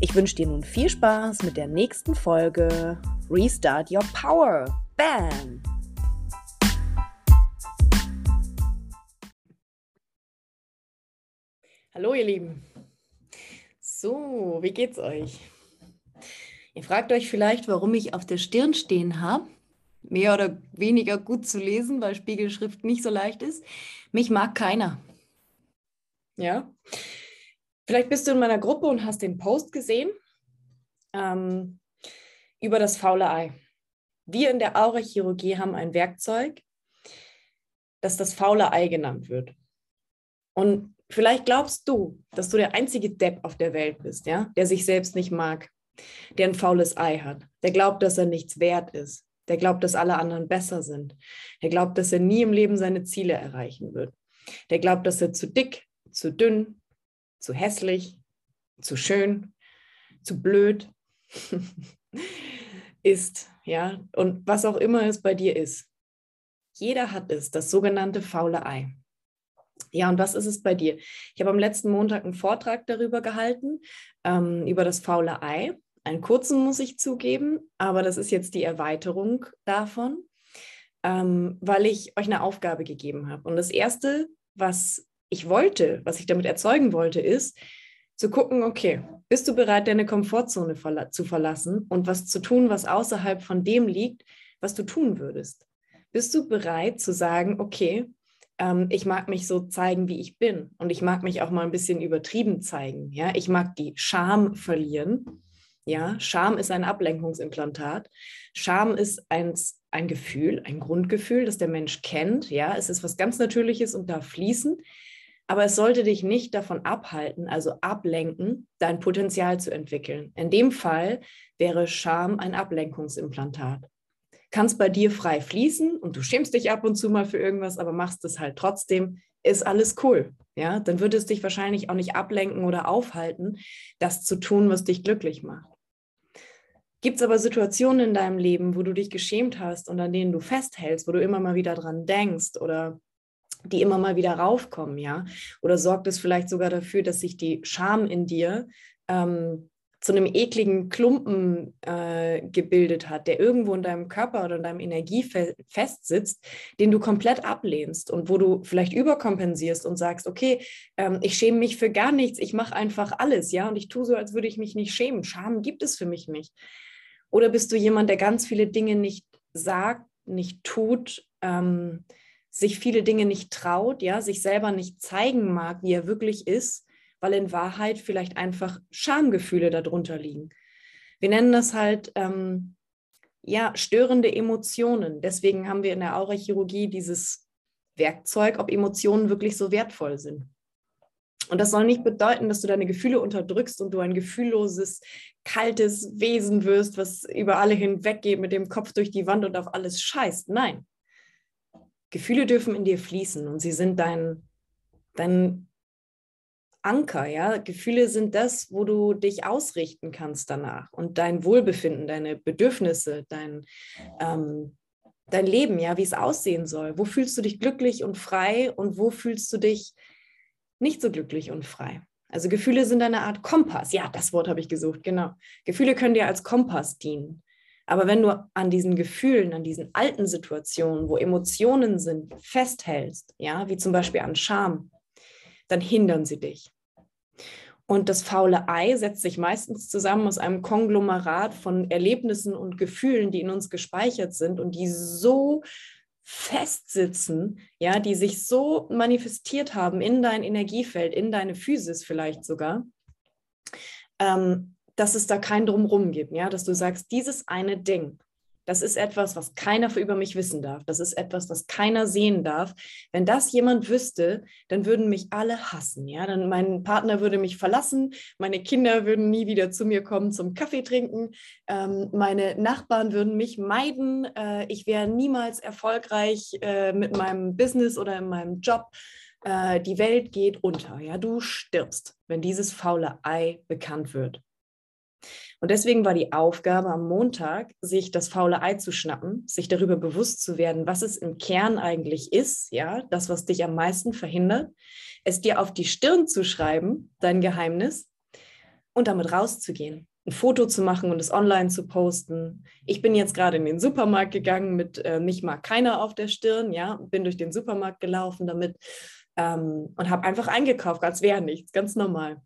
Ich wünsche dir nun viel Spaß mit der nächsten Folge Restart Your Power. Bam! Hallo ihr Lieben. So, wie geht's euch? Ihr fragt euch vielleicht, warum ich auf der Stirn stehen habe. Mehr oder weniger gut zu lesen, weil Spiegelschrift nicht so leicht ist. Mich mag keiner. Ja. Vielleicht bist du in meiner Gruppe und hast den Post gesehen ähm, über das faule Ei. Wir in der Aurachirurgie haben ein Werkzeug, das das faule Ei genannt wird. Und vielleicht glaubst du, dass du der einzige Depp auf der Welt bist, ja, der sich selbst nicht mag, der ein faules Ei hat, der glaubt, dass er nichts wert ist, der glaubt, dass alle anderen besser sind, der glaubt, dass er nie im Leben seine Ziele erreichen wird, der glaubt, dass er zu dick, zu dünn, zu hässlich, zu schön, zu blöd ist, ja, und was auch immer es bei dir ist. Jeder hat es, das sogenannte faule Ei. Ja, und was ist es bei dir? Ich habe am letzten Montag einen Vortrag darüber gehalten, ähm, über das faule Ei. Einen kurzen muss ich zugeben, aber das ist jetzt die Erweiterung davon, ähm, weil ich euch eine Aufgabe gegeben habe. Und das Erste, was ich wollte, was ich damit erzeugen wollte, ist zu gucken, okay, bist du bereit, deine Komfortzone verla zu verlassen und was zu tun, was außerhalb von dem liegt, was du tun würdest? Bist du bereit zu sagen, okay, ähm, ich mag mich so zeigen, wie ich bin und ich mag mich auch mal ein bisschen übertrieben zeigen. Ja, ich mag die Scham verlieren. Ja, Scham ist ein Ablenkungsimplantat. Scham ist ein, ein Gefühl, ein Grundgefühl, das der Mensch kennt. Ja, es ist was ganz Natürliches und darf fließen. Aber es sollte dich nicht davon abhalten, also ablenken, dein Potenzial zu entwickeln. In dem Fall wäre Scham ein Ablenkungsimplantat. Kannst bei dir frei fließen und du schämst dich ab und zu mal für irgendwas, aber machst es halt trotzdem, ist alles cool. Ja, dann würde es dich wahrscheinlich auch nicht ablenken oder aufhalten, das zu tun, was dich glücklich macht. Gibt es aber Situationen in deinem Leben, wo du dich geschämt hast und an denen du festhältst, wo du immer mal wieder dran denkst oder die immer mal wieder raufkommen, ja? Oder sorgt es vielleicht sogar dafür, dass sich die Scham in dir ähm, zu einem ekligen Klumpen äh, gebildet hat, der irgendwo in deinem Körper oder in deinem Energiefeld festsitzt, den du komplett ablehnst und wo du vielleicht überkompensierst und sagst, okay, ähm, ich schäme mich für gar nichts, ich mache einfach alles, ja, und ich tue so, als würde ich mich nicht schämen. Scham gibt es für mich nicht. Oder bist du jemand, der ganz viele Dinge nicht sagt, nicht tut, ähm, sich viele Dinge nicht traut, ja, sich selber nicht zeigen mag, wie er wirklich ist, weil in Wahrheit vielleicht einfach Schamgefühle darunter liegen. Wir nennen das halt ähm, ja störende Emotionen. Deswegen haben wir in der Aurachirurgie dieses Werkzeug, ob Emotionen wirklich so wertvoll sind. Und das soll nicht bedeuten, dass du deine Gefühle unterdrückst und du ein gefühlloses, kaltes Wesen wirst, was über alle hinweggeht, mit dem Kopf durch die Wand und auf alles scheißt. Nein, Gefühle dürfen in dir fließen und sie sind dein, dein Anker, ja. Gefühle sind das, wo du dich ausrichten kannst danach und dein Wohlbefinden, deine Bedürfnisse, dein, ähm, dein Leben, ja, wie es aussehen soll. Wo fühlst du dich glücklich und frei und wo fühlst du dich nicht so glücklich und frei? Also Gefühle sind eine Art Kompass. Ja, das Wort habe ich gesucht, genau. Gefühle können dir als Kompass dienen. Aber wenn du an diesen Gefühlen, an diesen alten Situationen, wo Emotionen sind, festhältst, ja, wie zum Beispiel an Scham, dann hindern sie dich. Und das faule Ei setzt sich meistens zusammen aus einem Konglomerat von Erlebnissen und Gefühlen, die in uns gespeichert sind und die so festsitzen, ja, die sich so manifestiert haben in dein Energiefeld, in deine Physis vielleicht sogar, ähm, dass es da kein Drumrum gibt, ja, dass du sagst, dieses eine Ding, Das ist etwas, was keiner über mich wissen darf. Das ist etwas, was keiner sehen darf. Wenn das jemand wüsste, dann würden mich alle hassen. Ja, dann mein Partner würde mich verlassen, meine Kinder würden nie wieder zu mir kommen zum Kaffee trinken, ähm, meine Nachbarn würden mich meiden. Äh, ich wäre niemals erfolgreich äh, mit meinem Business oder in meinem Job. Äh, die Welt geht unter. Ja, du stirbst, wenn dieses faule Ei bekannt wird. Und deswegen war die Aufgabe am Montag, sich das faule Ei zu schnappen, sich darüber bewusst zu werden, was es im Kern eigentlich ist, ja, das, was dich am meisten verhindert, es dir auf die Stirn zu schreiben, dein Geheimnis, und damit rauszugehen, ein Foto zu machen und es online zu posten. Ich bin jetzt gerade in den Supermarkt gegangen mit äh, mich mag keiner auf der Stirn, ja, bin durch den Supermarkt gelaufen damit ähm, und habe einfach eingekauft, als wäre nichts, ganz normal.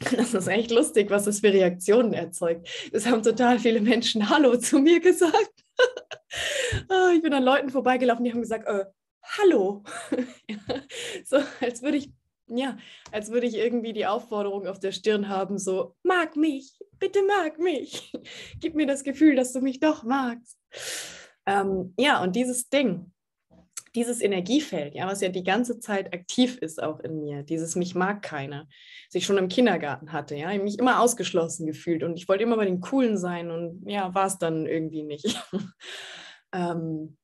Das ist echt lustig, was das für Reaktionen erzeugt. Es haben total viele Menschen Hallo zu mir gesagt. Ah, ich bin an Leuten vorbeigelaufen, die haben gesagt, äh, Hallo. so, als würde ich, ja, als würde ich irgendwie die Aufforderung auf der Stirn haben, so, mag mich, bitte mag mich. Gib mir das Gefühl, dass du mich doch magst. Ähm, ja, und dieses Ding, dieses Energiefeld, ja, was ja die ganze Zeit aktiv ist auch in mir, dieses mich mag keiner, was ich schon im Kindergarten hatte, ja, ich mich immer ausgeschlossen gefühlt und ich wollte immer bei den Coolen sein und ja, war es dann irgendwie nicht. ähm,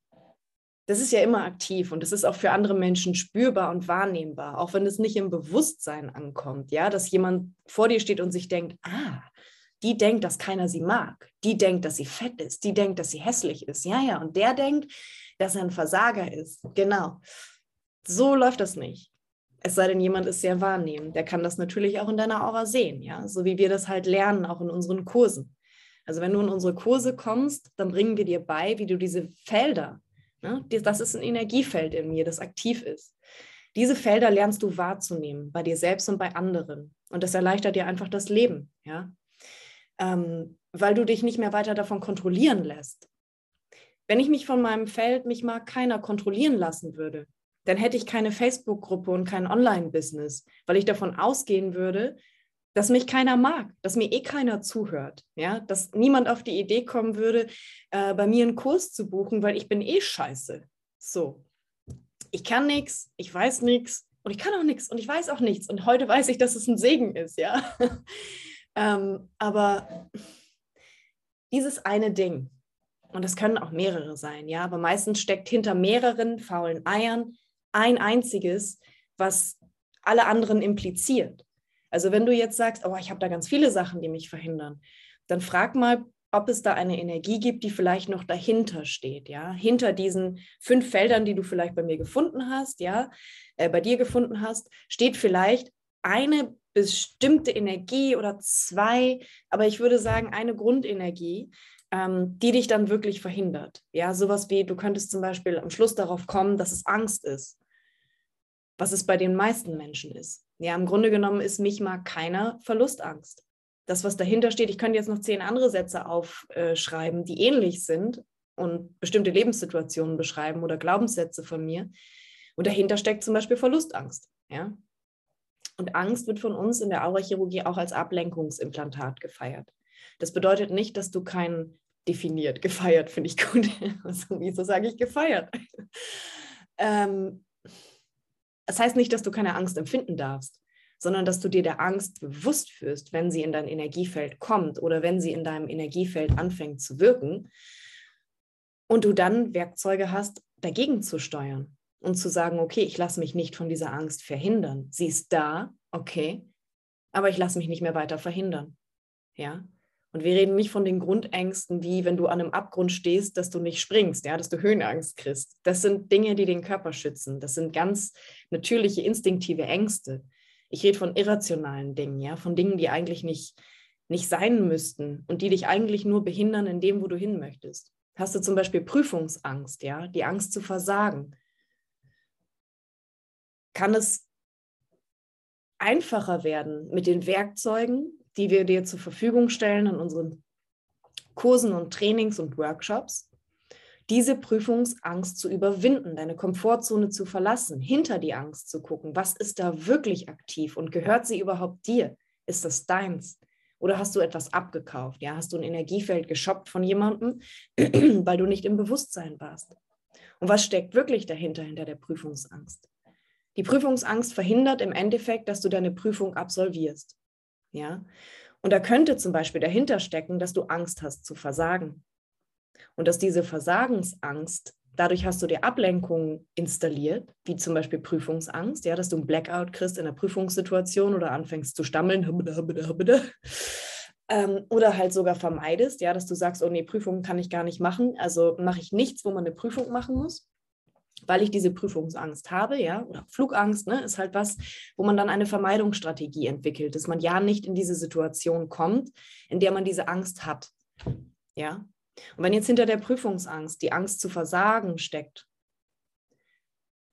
das ist ja immer aktiv und das ist auch für andere Menschen spürbar und wahrnehmbar, auch wenn es nicht im Bewusstsein ankommt, ja, dass jemand vor dir steht und sich denkt, ah, die denkt, dass keiner sie mag, die denkt, dass sie fett ist, die denkt, dass sie hässlich ist, ja, ja, und der denkt, dass er ein Versager ist. Genau. So läuft das nicht. Es sei denn, jemand ist sehr wahrnehmend. Der kann das natürlich auch in deiner Aura sehen, ja, so wie wir das halt lernen, auch in unseren Kursen. Also wenn du in unsere Kurse kommst, dann bringen wir dir bei, wie du diese Felder, ne, das ist ein Energiefeld in mir, das aktiv ist. Diese Felder lernst du wahrzunehmen, bei dir selbst und bei anderen. Und das erleichtert dir einfach das Leben, ja. Ähm, weil du dich nicht mehr weiter davon kontrollieren lässt. Wenn ich mich von meinem Feld, mich mag keiner kontrollieren lassen würde, dann hätte ich keine Facebook-Gruppe und kein Online-Business, weil ich davon ausgehen würde, dass mich keiner mag, dass mir eh keiner zuhört, ja, dass niemand auf die Idee kommen würde, äh, bei mir einen Kurs zu buchen, weil ich bin eh scheiße. So, ich kann nichts, ich weiß nichts und ich kann auch nichts und ich weiß auch nichts und heute weiß ich, dass es ein Segen ist, ja. ähm, aber dieses eine Ding, und das können auch mehrere sein, ja, aber meistens steckt hinter mehreren faulen Eiern ein einziges, was alle anderen impliziert. Also wenn du jetzt sagst, oh, ich habe da ganz viele Sachen, die mich verhindern, dann frag mal, ob es da eine Energie gibt, die vielleicht noch dahinter steht, ja, hinter diesen fünf Feldern, die du vielleicht bei mir gefunden hast, ja, äh, bei dir gefunden hast, steht vielleicht eine bestimmte Energie oder zwei, aber ich würde sagen eine Grundenergie, ähm, die dich dann wirklich verhindert. Ja, sowas wie, du könntest zum Beispiel am Schluss darauf kommen, dass es Angst ist, was es bei den meisten Menschen ist. Ja, im Grunde genommen ist mich mag keiner Verlustangst. Das, was dahinter steht, ich könnte jetzt noch zehn andere Sätze aufschreiben, die ähnlich sind und bestimmte Lebenssituationen beschreiben oder Glaubenssätze von mir. Und dahinter steckt zum Beispiel Verlustangst. Ja? Und Angst wird von uns in der Aurachirurgie auch als Ablenkungsimplantat gefeiert. Das bedeutet nicht, dass du kein definiert, gefeiert finde ich gut. Also, wieso sage ich gefeiert? ähm, das heißt nicht, dass du keine Angst empfinden darfst, sondern dass du dir der Angst bewusst wirst, wenn sie in dein Energiefeld kommt oder wenn sie in deinem Energiefeld anfängt zu wirken und du dann Werkzeuge hast, dagegen zu steuern und zu sagen, okay, ich lasse mich nicht von dieser Angst verhindern. Sie ist da, okay, aber ich lasse mich nicht mehr weiter verhindern. Ja, und wir reden nicht von den Grundängsten, wie wenn du an einem Abgrund stehst, dass du nicht springst, ja, dass du Höhenangst kriegst. Das sind Dinge, die den Körper schützen. Das sind ganz natürliche, instinktive Ängste. Ich rede von irrationalen Dingen, ja, von Dingen, die eigentlich nicht, nicht sein müssten und die dich eigentlich nur behindern in dem, wo du hin möchtest. Hast du zum Beispiel Prüfungsangst, ja, die Angst zu versagen? Kann es einfacher werden mit den Werkzeugen, die wir dir zur Verfügung stellen in unseren Kursen und Trainings und Workshops, diese Prüfungsangst zu überwinden, deine Komfortzone zu verlassen, hinter die Angst zu gucken, was ist da wirklich aktiv und gehört sie überhaupt dir? Ist das deins? Oder hast du etwas abgekauft? Ja, hast du ein Energiefeld geshoppt von jemandem, weil du nicht im Bewusstsein warst? Und was steckt wirklich dahinter, hinter der Prüfungsangst? Die Prüfungsangst verhindert im Endeffekt, dass du deine Prüfung absolvierst. Ja? Und da könnte zum Beispiel dahinter stecken, dass du Angst hast zu versagen. Und dass diese Versagensangst, dadurch hast du dir Ablenkungen installiert, wie zum Beispiel Prüfungsangst, ja, dass du einen Blackout kriegst in der Prüfungssituation oder anfängst zu stammeln, ähm, oder halt sogar vermeidest, ja, dass du sagst, oh nee, Prüfungen kann ich gar nicht machen, also mache ich nichts, wo man eine Prüfung machen muss weil ich diese Prüfungsangst habe, ja, oder Flugangst, ne, ist halt was, wo man dann eine Vermeidungsstrategie entwickelt, dass man ja nicht in diese Situation kommt, in der man diese Angst hat, ja. Und wenn jetzt hinter der Prüfungsangst die Angst zu versagen steckt,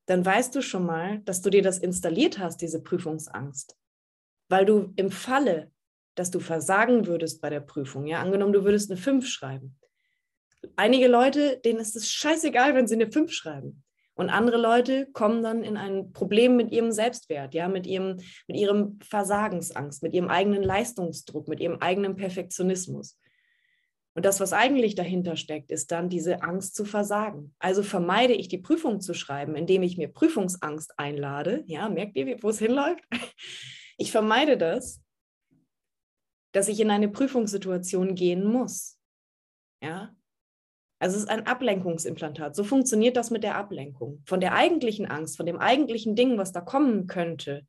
dann weißt du schon mal, dass du dir das installiert hast, diese Prüfungsangst, weil du im Falle, dass du versagen würdest bei der Prüfung, ja, angenommen, du würdest eine 5 schreiben. Einige Leute, denen ist es scheißegal, wenn sie eine 5 schreiben. Und andere Leute kommen dann in ein Problem mit ihrem Selbstwert, ja, mit ihrem, mit ihrem Versagensangst, mit ihrem eigenen Leistungsdruck, mit ihrem eigenen Perfektionismus. Und das, was eigentlich dahinter steckt, ist dann diese Angst zu versagen. Also vermeide ich die Prüfung zu schreiben, indem ich mir Prüfungsangst einlade. Ja, merkt ihr, wo es hinläuft? Ich vermeide das, dass ich in eine Prüfungssituation gehen muss. Ja, also es ist ein Ablenkungsimplantat. So funktioniert das mit der Ablenkung. Von der eigentlichen Angst, von dem eigentlichen Ding, was da kommen könnte,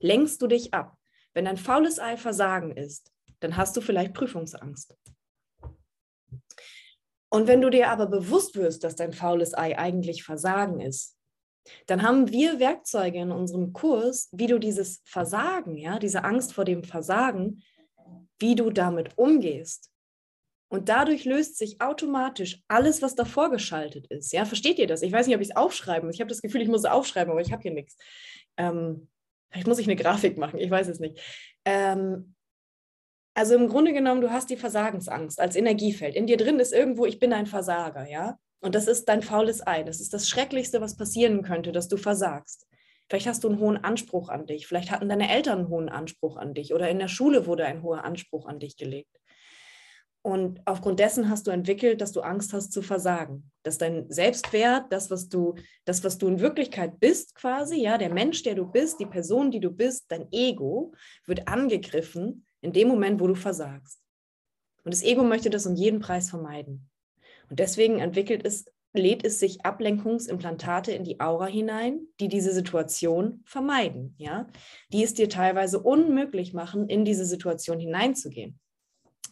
lenkst du dich ab. Wenn ein faules Ei Versagen ist, dann hast du vielleicht Prüfungsangst. Und wenn du dir aber bewusst wirst, dass dein faules Ei eigentlich Versagen ist, dann haben wir Werkzeuge in unserem Kurs, wie du dieses Versagen, ja, diese Angst vor dem Versagen, wie du damit umgehst. Und dadurch löst sich automatisch alles, was davor geschaltet ist. Ja, versteht ihr das? Ich weiß nicht, ob ich es aufschreiben muss. Ich habe das Gefühl, ich muss es aufschreiben, aber ich habe hier nichts. Ähm, vielleicht muss ich eine Grafik machen, ich weiß es nicht. Ähm, also im Grunde genommen, du hast die Versagensangst als Energiefeld. In dir drin ist irgendwo, ich bin ein Versager, ja? Und das ist dein faules Ei. Das ist das Schrecklichste, was passieren könnte, dass du versagst. Vielleicht hast du einen hohen Anspruch an dich. Vielleicht hatten deine Eltern einen hohen Anspruch an dich. Oder in der Schule wurde ein hoher Anspruch an dich gelegt. Und aufgrund dessen hast du entwickelt, dass du Angst hast zu versagen. Dass dein Selbstwert, das, was du, das, was du in Wirklichkeit bist, quasi, ja, der Mensch, der du bist, die Person, die du bist, dein Ego, wird angegriffen in dem Moment, wo du versagst. Und das Ego möchte das um jeden Preis vermeiden. Und deswegen entwickelt es, lädt es sich Ablenkungsimplantate in die Aura hinein, die diese Situation vermeiden, ja, die es dir teilweise unmöglich machen, in diese Situation hineinzugehen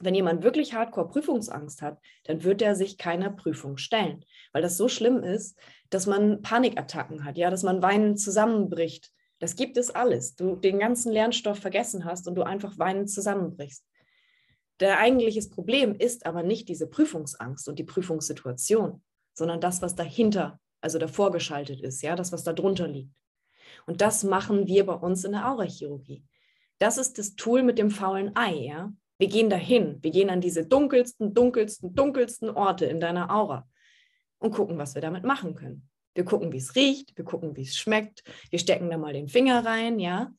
wenn jemand wirklich hardcore Prüfungsangst hat, dann wird er sich keiner Prüfung stellen, weil das so schlimm ist, dass man Panikattacken hat, ja, dass man weinend zusammenbricht. Das gibt es alles. Du den ganzen Lernstoff vergessen hast und du einfach weinend zusammenbrichst. Der eigentliche Problem ist aber nicht diese Prüfungsangst und die Prüfungssituation, sondern das, was dahinter, also davor geschaltet ist, ja, das, was da drunter liegt. Und das machen wir bei uns in der Aurachirurgie. Das ist das Tool mit dem faulen Ei, ja. Wir gehen dahin, wir gehen an diese dunkelsten, dunkelsten, dunkelsten Orte in deiner Aura und gucken, was wir damit machen können. Wir gucken, wie es riecht, wir gucken, wie es schmeckt, wir stecken da mal den Finger rein, ja.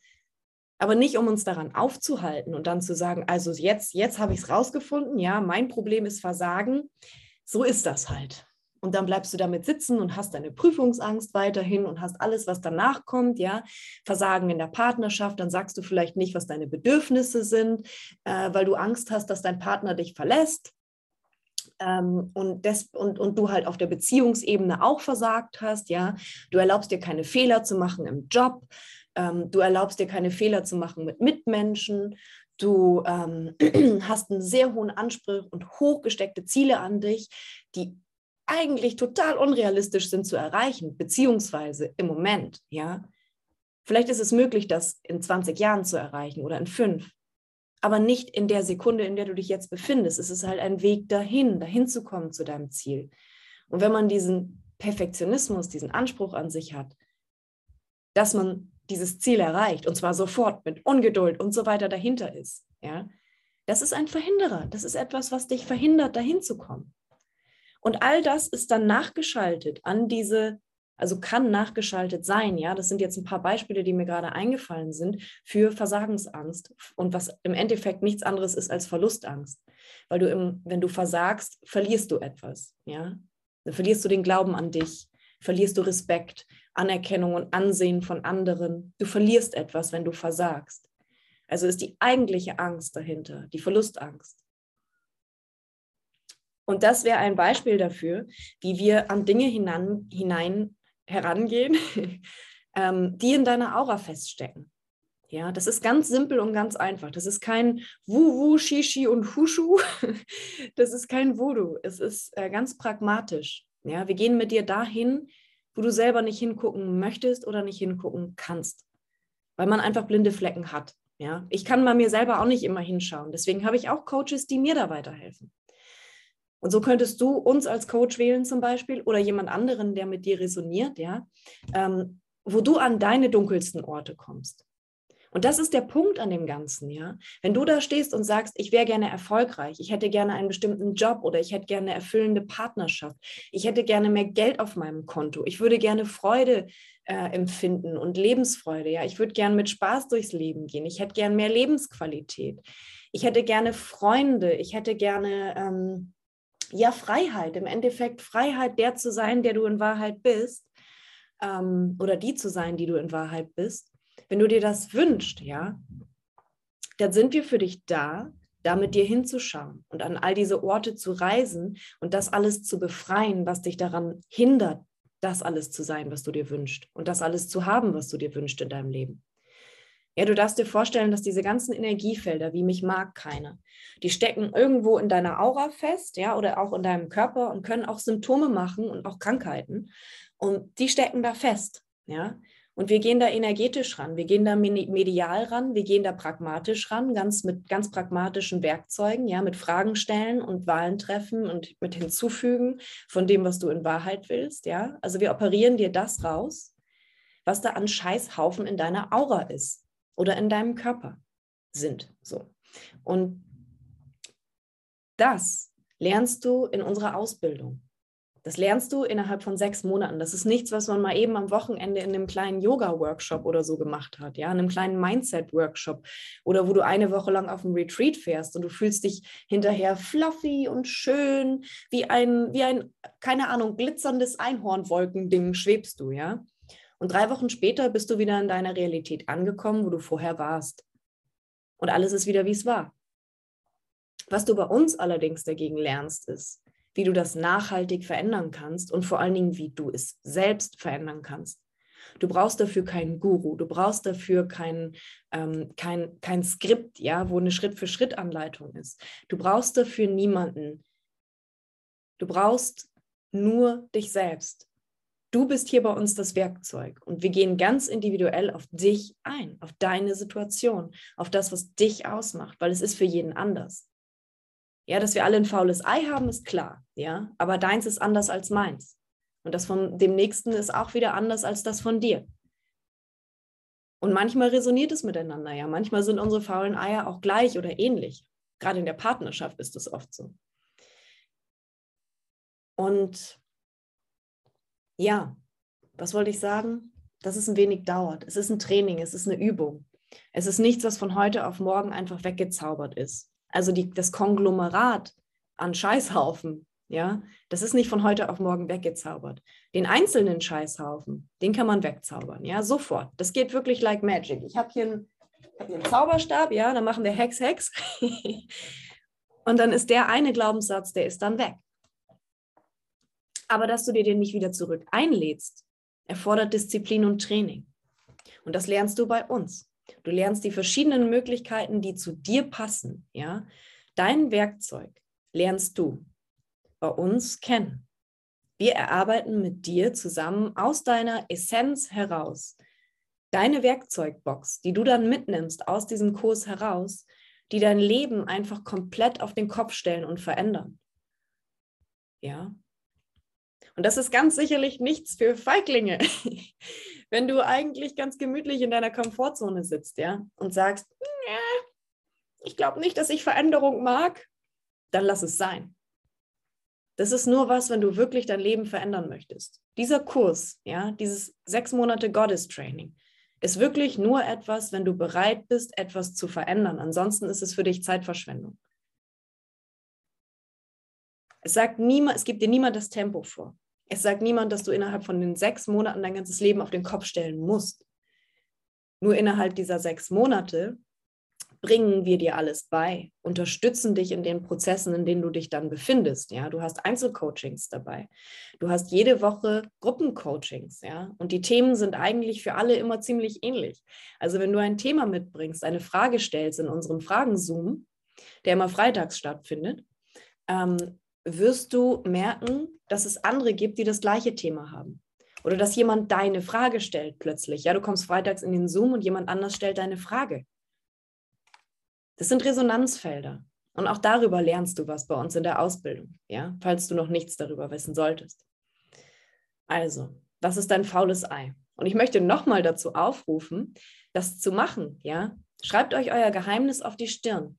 Aber nicht, um uns daran aufzuhalten und dann zu sagen, also jetzt, jetzt habe ich es rausgefunden, ja, mein Problem ist Versagen. So ist das halt. Und dann bleibst du damit sitzen und hast deine Prüfungsangst weiterhin und hast alles, was danach kommt, ja, Versagen in der Partnerschaft, dann sagst du vielleicht nicht, was deine Bedürfnisse sind, äh, weil du Angst hast, dass dein Partner dich verlässt. Ähm, und, des, und, und du halt auf der Beziehungsebene auch versagt hast, ja. Du erlaubst dir keine Fehler zu machen im Job, ähm, du erlaubst dir keine Fehler zu machen mit Mitmenschen, du ähm, hast einen sehr hohen Anspruch und hochgesteckte Ziele an dich, die eigentlich total unrealistisch sind zu erreichen, beziehungsweise im Moment, ja. Vielleicht ist es möglich, das in 20 Jahren zu erreichen oder in fünf, aber nicht in der Sekunde, in der du dich jetzt befindest. Es ist halt ein Weg dahin, dahin zu kommen zu deinem Ziel. Und wenn man diesen Perfektionismus, diesen Anspruch an sich hat, dass man dieses Ziel erreicht und zwar sofort mit Ungeduld und so weiter dahinter ist, ja, das ist ein Verhinderer. Das ist etwas, was dich verhindert, dahin zu kommen. Und all das ist dann nachgeschaltet an diese, also kann nachgeschaltet sein. Ja, das sind jetzt ein paar Beispiele, die mir gerade eingefallen sind für Versagensangst und was im Endeffekt nichts anderes ist als Verlustangst. Weil du, im, wenn du versagst, verlierst du etwas. Ja, dann verlierst du den Glauben an dich, verlierst du Respekt, Anerkennung und Ansehen von anderen. Du verlierst etwas, wenn du versagst. Also ist die eigentliche Angst dahinter, die Verlustangst. Und das wäre ein Beispiel dafür, wie wir an Dinge hinan, hinein herangehen, ähm, die in deiner Aura feststecken. Ja, das ist ganz simpel und ganz einfach. Das ist kein Wu-Wu, Shishi und Hushu. Das ist kein Voodoo. Es ist äh, ganz pragmatisch. Ja, wir gehen mit dir dahin, wo du selber nicht hingucken möchtest oder nicht hingucken kannst, weil man einfach blinde Flecken hat. Ja, ich kann bei mir selber auch nicht immer hinschauen. Deswegen habe ich auch Coaches, die mir da weiterhelfen. Und so könntest du uns als Coach wählen zum Beispiel oder jemand anderen, der mit dir resoniert, ja, ähm, wo du an deine dunkelsten Orte kommst. Und das ist der Punkt an dem Ganzen, ja. Wenn du da stehst und sagst, ich wäre gerne erfolgreich, ich hätte gerne einen bestimmten Job oder ich hätte gerne eine erfüllende Partnerschaft, ich hätte gerne mehr Geld auf meinem Konto, ich würde gerne Freude äh, empfinden und Lebensfreude, ja. Ich würde gerne mit Spaß durchs Leben gehen, ich hätte gerne mehr Lebensqualität, ich hätte gerne Freunde, ich hätte gerne ähm, ja, Freiheit, im Endeffekt Freiheit, der zu sein, der du in Wahrheit bist, ähm, oder die zu sein, die du in Wahrheit bist. Wenn du dir das wünschst, ja, dann sind wir für dich da, da mit dir hinzuschauen und an all diese Orte zu reisen und das alles zu befreien, was dich daran hindert, das alles zu sein, was du dir wünschst und das alles zu haben, was du dir wünschst in deinem Leben. Ja, du darfst dir vorstellen, dass diese ganzen Energiefelder, wie mich mag keiner, die stecken irgendwo in deiner Aura fest, ja, oder auch in deinem Körper und können auch Symptome machen und auch Krankheiten. Und die stecken da fest, ja. Und wir gehen da energetisch ran, wir gehen da medial ran, wir gehen da pragmatisch ran, ganz mit ganz pragmatischen Werkzeugen, ja, mit Fragen stellen und Wahlen treffen und mit hinzufügen von dem, was du in Wahrheit willst, ja. Also wir operieren dir das raus, was da an Scheißhaufen in deiner Aura ist oder in deinem Körper sind. So. Und das lernst du in unserer Ausbildung. Das lernst du innerhalb von sechs Monaten. Das ist nichts, was man mal eben am Wochenende in einem kleinen Yoga-Workshop oder so gemacht hat, ja, in einem kleinen Mindset-Workshop oder wo du eine Woche lang auf einem Retreat fährst und du fühlst dich hinterher fluffy und schön, wie ein, wie ein, keine Ahnung, glitzerndes Einhornwolkending schwebst du, ja. Und drei Wochen später bist du wieder in deiner Realität angekommen, wo du vorher warst. Und alles ist wieder, wie es war. Was du bei uns allerdings dagegen lernst, ist, wie du das nachhaltig verändern kannst und vor allen Dingen, wie du es selbst verändern kannst. Du brauchst dafür keinen Guru, du brauchst dafür kein, ähm, kein, kein Skript, ja, wo eine Schritt-für-Schritt-Anleitung ist. Du brauchst dafür niemanden. Du brauchst nur dich selbst. Du bist hier bei uns das Werkzeug und wir gehen ganz individuell auf dich ein, auf deine Situation, auf das, was dich ausmacht, weil es ist für jeden anders. Ja, dass wir alle ein faules Ei haben, ist klar, ja, aber deins ist anders als meins. Und das von dem nächsten ist auch wieder anders als das von dir. Und manchmal resoniert es miteinander, ja. Manchmal sind unsere faulen Eier auch gleich oder ähnlich. Gerade in der Partnerschaft ist es oft so. Und ja, was wollte ich sagen? Dass es ein wenig dauert. Es ist ein Training, es ist eine Übung. Es ist nichts, was von heute auf morgen einfach weggezaubert ist. Also die, das Konglomerat an Scheißhaufen, ja, das ist nicht von heute auf morgen weggezaubert. Den einzelnen Scheißhaufen, den kann man wegzaubern, ja, sofort. Das geht wirklich like magic. Ich habe hier, einen, hab hier einen Zauberstab, ja, dann machen wir Hex, Hex. Und dann ist der eine Glaubenssatz, der ist dann weg. Aber dass du dir den nicht wieder zurück einlädst, erfordert Disziplin und Training. Und das lernst du bei uns. Du lernst die verschiedenen Möglichkeiten, die zu dir passen. Ja? Dein Werkzeug lernst du bei uns kennen. Wir erarbeiten mit dir zusammen aus deiner Essenz heraus deine Werkzeugbox, die du dann mitnimmst aus diesem Kurs heraus, die dein Leben einfach komplett auf den Kopf stellen und verändern. Ja, und das ist ganz sicherlich nichts für Feiglinge. Wenn du eigentlich ganz gemütlich in deiner Komfortzone sitzt, ja, und sagst, ich glaube nicht, dass ich Veränderung mag, dann lass es sein. Das ist nur was, wenn du wirklich dein Leben verändern möchtest. dieser Kurs, ja, dieses sechs Monate Goddess Training, ist wirklich nur etwas, wenn du bereit bist, etwas zu verändern. Ansonsten ist es für dich Zeitverschwendung. Es sagt niemand, es gibt dir niemand das Tempo vor. Es sagt niemand, dass du innerhalb von den sechs Monaten dein ganzes Leben auf den Kopf stellen musst. Nur innerhalb dieser sechs Monate bringen wir dir alles bei, unterstützen dich in den Prozessen, in denen du dich dann befindest. Ja, du hast Einzelcoachings dabei. Du hast jede Woche Gruppencoachings, ja, und die Themen sind eigentlich für alle immer ziemlich ähnlich. Also wenn du ein Thema mitbringst, eine Frage stellst in unserem Fragenzoom, der immer freitags stattfindet, ähm, wirst du merken, dass es andere gibt, die das gleiche Thema haben. Oder dass jemand deine Frage stellt plötzlich. Ja, du kommst freitags in den Zoom und jemand anders stellt deine Frage. Das sind Resonanzfelder. Und auch darüber lernst du was bei uns in der Ausbildung, ja, falls du noch nichts darüber wissen solltest. Also, was ist dein faules Ei? Und ich möchte nochmal dazu aufrufen, das zu machen, ja. Schreibt euch euer Geheimnis auf die Stirn.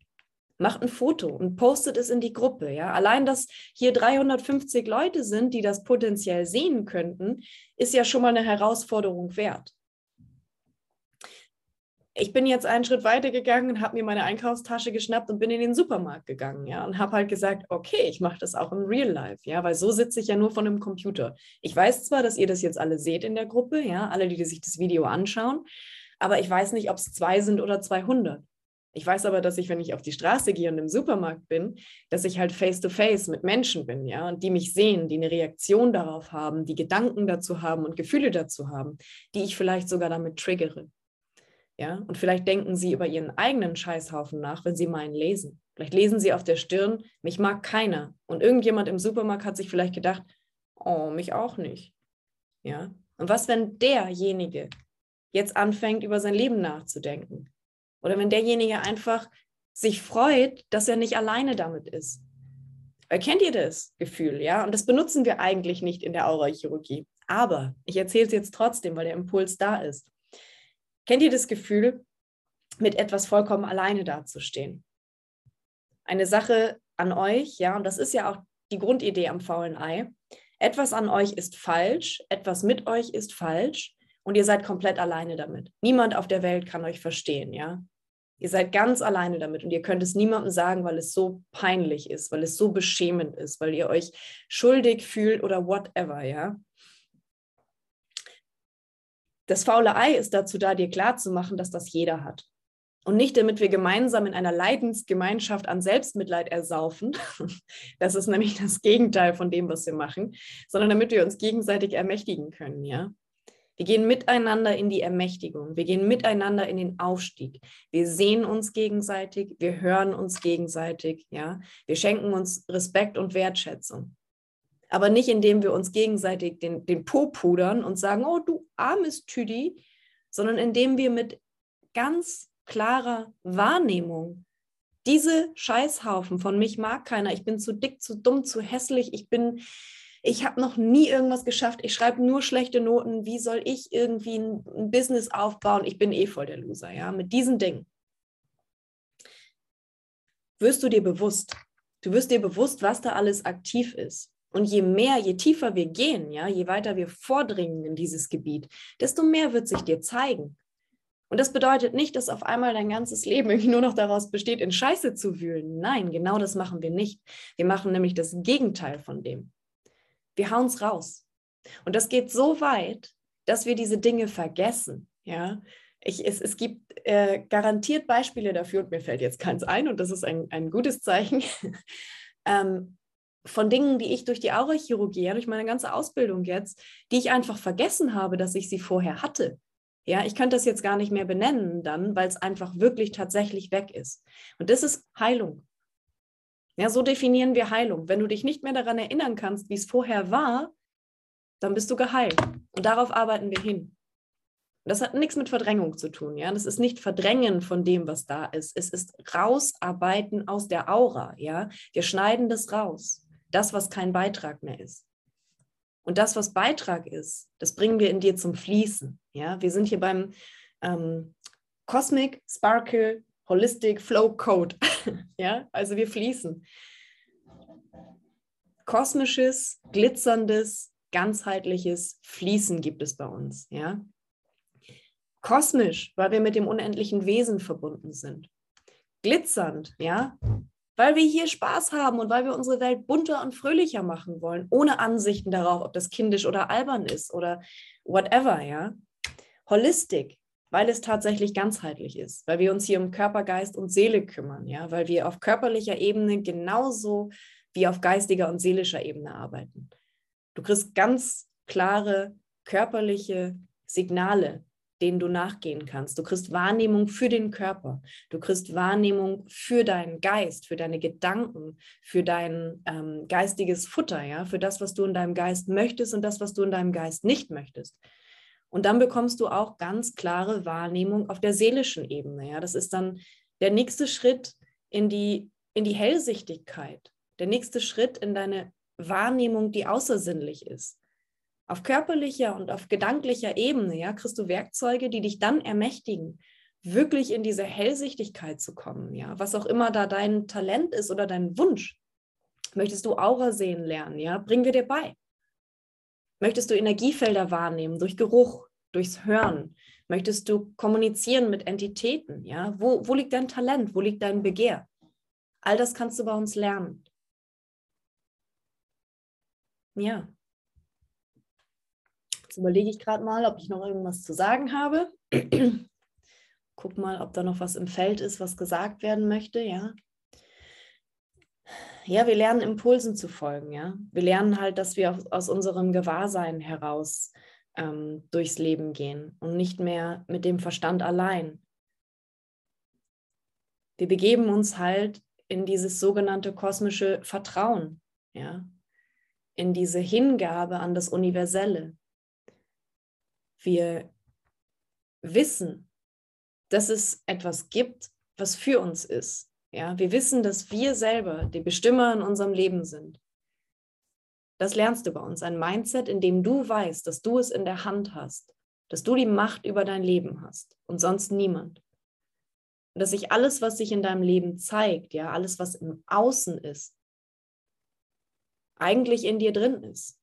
Macht ein Foto und postet es in die Gruppe, ja. Allein, dass hier 350 Leute sind, die das potenziell sehen könnten, ist ja schon mal eine Herausforderung wert ich bin jetzt einen Schritt weiter gegangen und habe mir meine Einkaufstasche geschnappt und bin in den Supermarkt gegangen, ja, und habe halt gesagt, okay, ich mache das auch im Real Life, ja, weil so sitze ich ja nur von einem Computer. Ich weiß zwar, dass ihr das jetzt alle seht in der Gruppe, ja, alle, die sich das Video anschauen, aber ich weiß nicht, ob es zwei sind oder 200. Ich weiß aber, dass ich, wenn ich auf die Straße gehe und im Supermarkt bin, dass ich halt face to face mit Menschen bin, ja, und die mich sehen, die eine Reaktion darauf haben, die Gedanken dazu haben und Gefühle dazu haben, die ich vielleicht sogar damit triggere. Ja, und vielleicht denken sie über ihren eigenen Scheißhaufen nach, wenn sie meinen lesen. Vielleicht lesen sie auf der Stirn, mich mag keiner. Und irgendjemand im Supermarkt hat sich vielleicht gedacht, oh, mich auch nicht. Ja, und was, wenn derjenige jetzt anfängt, über sein Leben nachzudenken? Oder wenn derjenige einfach sich freut, dass er nicht alleine damit ist. Kennt ihr das Gefühl, ja? Und das benutzen wir eigentlich nicht in der Aurachirurgie. Aber ich erzähle es jetzt trotzdem, weil der Impuls da ist. Kennt ihr das Gefühl, mit etwas vollkommen alleine dazustehen? Eine Sache an euch, ja, und das ist ja auch die Grundidee am faulen Ei. Etwas an euch ist falsch, etwas mit euch ist falsch und ihr seid komplett alleine damit. Niemand auf der Welt kann euch verstehen, ja. Ihr seid ganz alleine damit und ihr könnt es niemandem sagen, weil es so peinlich ist, weil es so beschämend ist, weil ihr euch schuldig fühlt oder whatever, ja. Das faule Ei ist dazu da, dir klarzumachen, dass das jeder hat. Und nicht, damit wir gemeinsam in einer Leidensgemeinschaft an Selbstmitleid ersaufen. Das ist nämlich das Gegenteil von dem, was wir machen, sondern damit wir uns gegenseitig ermächtigen können, ja. Wir gehen miteinander in die Ermächtigung. Wir gehen miteinander in den Aufstieg. Wir sehen uns gegenseitig. Wir hören uns gegenseitig, ja. Wir schenken uns Respekt und Wertschätzung aber nicht indem wir uns gegenseitig den, den Po pudern und sagen, oh du armes Tüdi, sondern indem wir mit ganz klarer Wahrnehmung diese Scheißhaufen von mich mag keiner, ich bin zu dick, zu dumm, zu hässlich, ich bin, ich habe noch nie irgendwas geschafft, ich schreibe nur schlechte Noten, wie soll ich irgendwie ein, ein Business aufbauen, ich bin eh voll der Loser, ja, mit diesen Dingen. Wirst du dir bewusst, du wirst dir bewusst, was da alles aktiv ist. Und je mehr, je tiefer wir gehen, ja, je weiter wir vordringen in dieses Gebiet, desto mehr wird sich dir zeigen. Und das bedeutet nicht, dass auf einmal dein ganzes Leben irgendwie nur noch daraus besteht, in Scheiße zu wühlen. Nein, genau das machen wir nicht. Wir machen nämlich das Gegenteil von dem. Wir hauen es raus. Und das geht so weit, dass wir diese Dinge vergessen. Ja, ich, es, es gibt äh, garantiert Beispiele dafür, und mir fällt jetzt keins ein, und das ist ein, ein gutes Zeichen. ähm, von Dingen, die ich durch die Aurachirurgie, durch meine ganze Ausbildung jetzt, die ich einfach vergessen habe, dass ich sie vorher hatte. Ja, ich könnte das jetzt gar nicht mehr benennen dann, weil es einfach wirklich tatsächlich weg ist. Und das ist Heilung. Ja, so definieren wir Heilung. Wenn du dich nicht mehr daran erinnern kannst, wie es vorher war, dann bist du geheilt. Und darauf arbeiten wir hin. Das hat nichts mit Verdrängung zu tun, ja. Das ist nicht Verdrängen von dem, was da ist. Es ist Rausarbeiten aus der Aura, ja. Wir schneiden das raus das, was kein Beitrag mehr ist. Und das, was Beitrag ist, das bringen wir in dir zum Fließen. Ja, wir sind hier beim ähm, Cosmic Sparkle Holistic Flow Code. ja, also wir fließen. Kosmisches, glitzerndes, ganzheitliches Fließen gibt es bei uns, ja. Kosmisch, weil wir mit dem unendlichen Wesen verbunden sind. Glitzernd, ja, weil wir hier Spaß haben und weil wir unsere Welt bunter und fröhlicher machen wollen, ohne Ansichten darauf, ob das kindisch oder albern ist oder whatever, ja. Holistik, weil es tatsächlich ganzheitlich ist, weil wir uns hier um Körper, Geist und Seele kümmern, ja, weil wir auf körperlicher Ebene genauso wie auf geistiger und seelischer Ebene arbeiten. Du kriegst ganz klare körperliche Signale, denen du nachgehen kannst. Du kriegst Wahrnehmung für den Körper. Du kriegst Wahrnehmung für deinen Geist, für deine Gedanken, für dein ähm, geistiges Futter, ja, für das, was du in deinem Geist möchtest und das, was du in deinem Geist nicht möchtest. Und dann bekommst du auch ganz klare Wahrnehmung auf der seelischen Ebene. Ja, das ist dann der nächste Schritt in die, in die Hellsichtigkeit, der nächste Schritt in deine Wahrnehmung, die außersinnlich ist. Auf körperlicher und auf gedanklicher Ebene, ja, kriegst du Werkzeuge, die dich dann ermächtigen, wirklich in diese Hellsichtigkeit zu kommen, ja, was auch immer da dein Talent ist oder dein Wunsch. Möchtest du Aura sehen lernen, ja, bringen wir dir bei. Möchtest du Energiefelder wahrnehmen durch Geruch, durchs Hören? Möchtest du kommunizieren mit Entitäten, ja? Wo, wo liegt dein Talent? Wo liegt dein Begehr? All das kannst du bei uns lernen. Ja. Jetzt überlege ich gerade mal, ob ich noch irgendwas zu sagen habe. Guck mal, ob da noch was im Feld ist, was gesagt werden möchte, ja. Ja, wir lernen Impulsen zu folgen, ja. Wir lernen halt, dass wir aus, aus unserem Gewahrsein heraus ähm, durchs Leben gehen und nicht mehr mit dem Verstand allein. Wir begeben uns halt in dieses sogenannte kosmische Vertrauen, ja, in diese Hingabe an das Universelle, wir wissen, dass es etwas gibt, was für uns ist. Ja, wir wissen, dass wir selber die Bestimmer in unserem Leben sind. Das lernst du bei uns, ein Mindset, in dem du weißt, dass du es in der Hand hast, dass du die Macht über dein Leben hast und sonst niemand. Und dass sich alles, was sich in deinem Leben zeigt, ja, alles, was im Außen ist, eigentlich in dir drin ist.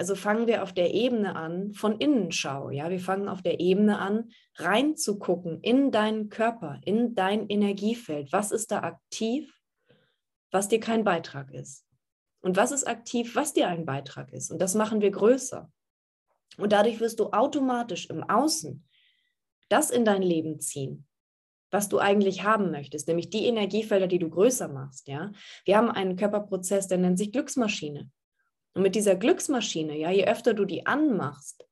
Also fangen wir auf der Ebene an von Innenschau. Ja, wir fangen auf der Ebene an, reinzugucken in deinen Körper, in dein Energiefeld. Was ist da aktiv, was dir kein Beitrag ist? Und was ist aktiv, was dir ein Beitrag ist? Und das machen wir größer. Und dadurch wirst du automatisch im Außen das in dein Leben ziehen, was du eigentlich haben möchtest, nämlich die Energiefelder, die du größer machst. Ja, wir haben einen Körperprozess, der nennt sich Glücksmaschine. Und mit dieser Glücksmaschine, ja, je öfter du die anmachst,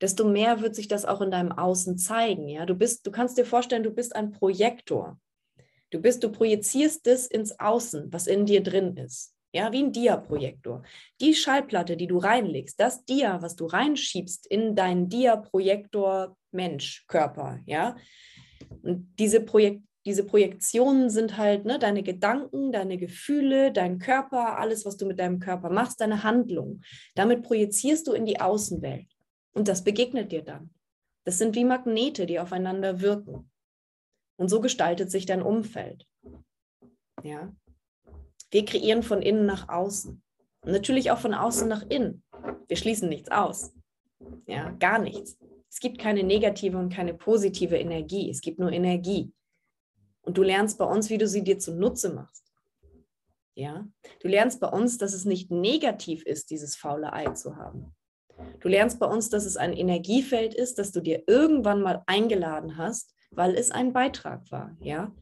desto mehr wird sich das auch in deinem Außen zeigen. Ja, du bist, du kannst dir vorstellen, du bist ein Projektor. Du bist, du projizierst das ins Außen, was in dir drin ist. Ja, wie ein Dia-Projektor. Die Schallplatte, die du reinlegst, das Dia, was du reinschiebst in deinen Dia-Projektor Mensch, Körper, ja. Und diese Projekt, diese Projektionen sind halt ne, deine Gedanken, deine Gefühle, dein Körper, alles, was du mit deinem Körper machst, deine Handlung. Damit projizierst du in die Außenwelt und das begegnet dir dann. Das sind wie Magnete, die aufeinander wirken. Und so gestaltet sich dein Umfeld. Ja. Wir kreieren von innen nach außen. Und natürlich auch von außen nach innen. Wir schließen nichts aus. Ja, gar nichts. Es gibt keine negative und keine positive Energie. Es gibt nur Energie. Und du lernst bei uns, wie du sie dir zunutze machst. Ja, du lernst bei uns, dass es nicht negativ ist, dieses faule Ei zu haben. Du lernst bei uns, dass es ein Energiefeld ist, das du dir irgendwann mal eingeladen hast, weil es ein Beitrag war. Ja,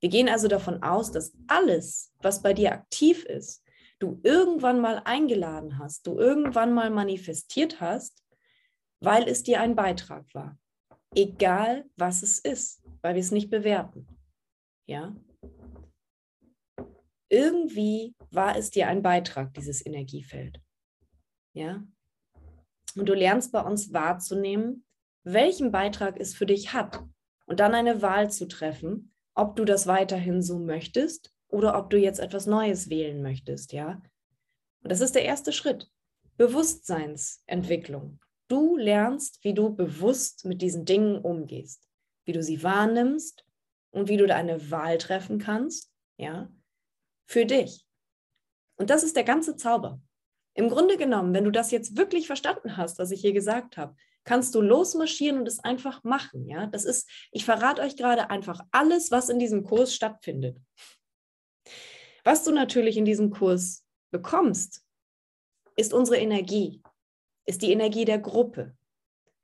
wir gehen also davon aus, dass alles, was bei dir aktiv ist, du irgendwann mal eingeladen hast, du irgendwann mal manifestiert hast, weil es dir ein Beitrag war. Egal, was es ist, weil wir es nicht bewerten. Ja. Irgendwie war es dir ein Beitrag, dieses Energiefeld. Ja. Und du lernst bei uns wahrzunehmen, welchen Beitrag es für dich hat und dann eine Wahl zu treffen, ob du das weiterhin so möchtest oder ob du jetzt etwas Neues wählen möchtest, ja? Und das ist der erste Schritt. Bewusstseinsentwicklung. Du lernst, wie du bewusst mit diesen Dingen umgehst, wie du sie wahrnimmst und wie du deine Wahl treffen kannst, ja, für dich. Und das ist der ganze Zauber. Im Grunde genommen, wenn du das jetzt wirklich verstanden hast, was ich hier gesagt habe, kannst du losmarschieren und es einfach machen. Ja, das ist, ich verrate euch gerade einfach alles, was in diesem Kurs stattfindet. Was du natürlich in diesem Kurs bekommst, ist unsere Energie, ist die Energie der Gruppe,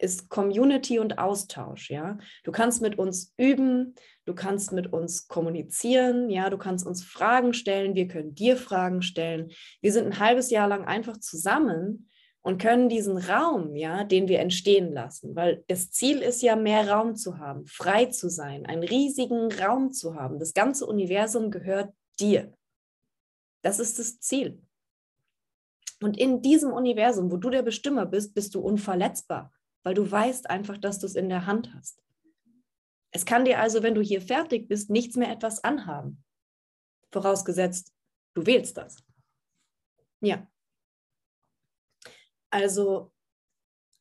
ist Community und Austausch, ja. Du kannst mit uns üben, du kannst mit uns kommunizieren, ja, du kannst uns Fragen stellen, wir können dir Fragen stellen. Wir sind ein halbes Jahr lang einfach zusammen und können diesen Raum, ja, den wir entstehen lassen, weil das Ziel ist ja mehr Raum zu haben, frei zu sein, einen riesigen Raum zu haben. Das ganze Universum gehört dir. Das ist das Ziel. Und in diesem Universum, wo du der Bestimmer bist, bist du unverletzbar weil du weißt einfach, dass du es in der Hand hast. Es kann dir also, wenn du hier fertig bist, nichts mehr etwas anhaben. Vorausgesetzt, du wählst das. Ja. Also,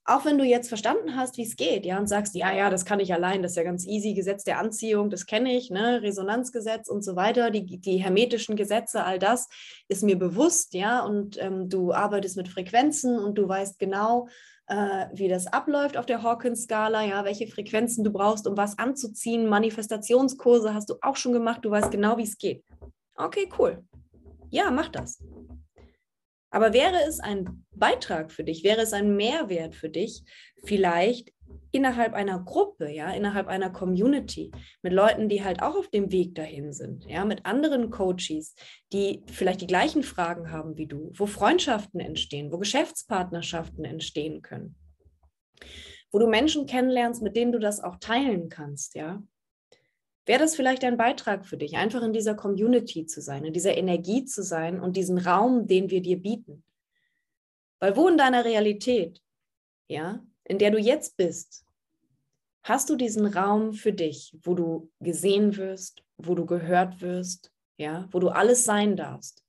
auch wenn du jetzt verstanden hast, wie es geht, ja, und sagst, ja, ja, das kann ich allein, das ist ja ganz easy, Gesetz der Anziehung, das kenne ich, ne, Resonanzgesetz und so weiter, die, die hermetischen Gesetze, all das ist mir bewusst, ja, und ähm, du arbeitest mit Frequenzen und du weißt genau, äh, wie das abläuft auf der Hawkins-Skala, ja, welche Frequenzen du brauchst, um was anzuziehen. Manifestationskurse hast du auch schon gemacht, du weißt genau, wie es geht. Okay, cool. Ja, mach das. Aber wäre es ein Beitrag für dich, wäre es ein Mehrwert für dich, vielleicht innerhalb einer Gruppe, ja, innerhalb einer Community, mit Leuten, die halt auch auf dem Weg dahin sind, ja, mit anderen Coaches, die vielleicht die gleichen Fragen haben wie du, wo Freundschaften entstehen, wo Geschäftspartnerschaften entstehen können, wo du Menschen kennenlernst, mit denen du das auch teilen kannst, ja. Wäre das vielleicht ein Beitrag für dich, einfach in dieser Community zu sein, in dieser Energie zu sein und diesen Raum, den wir dir bieten? Weil wo in deiner Realität, ja, in der du jetzt bist, hast du diesen Raum für dich, wo du gesehen wirst, wo du gehört wirst, ja, wo du alles sein darfst,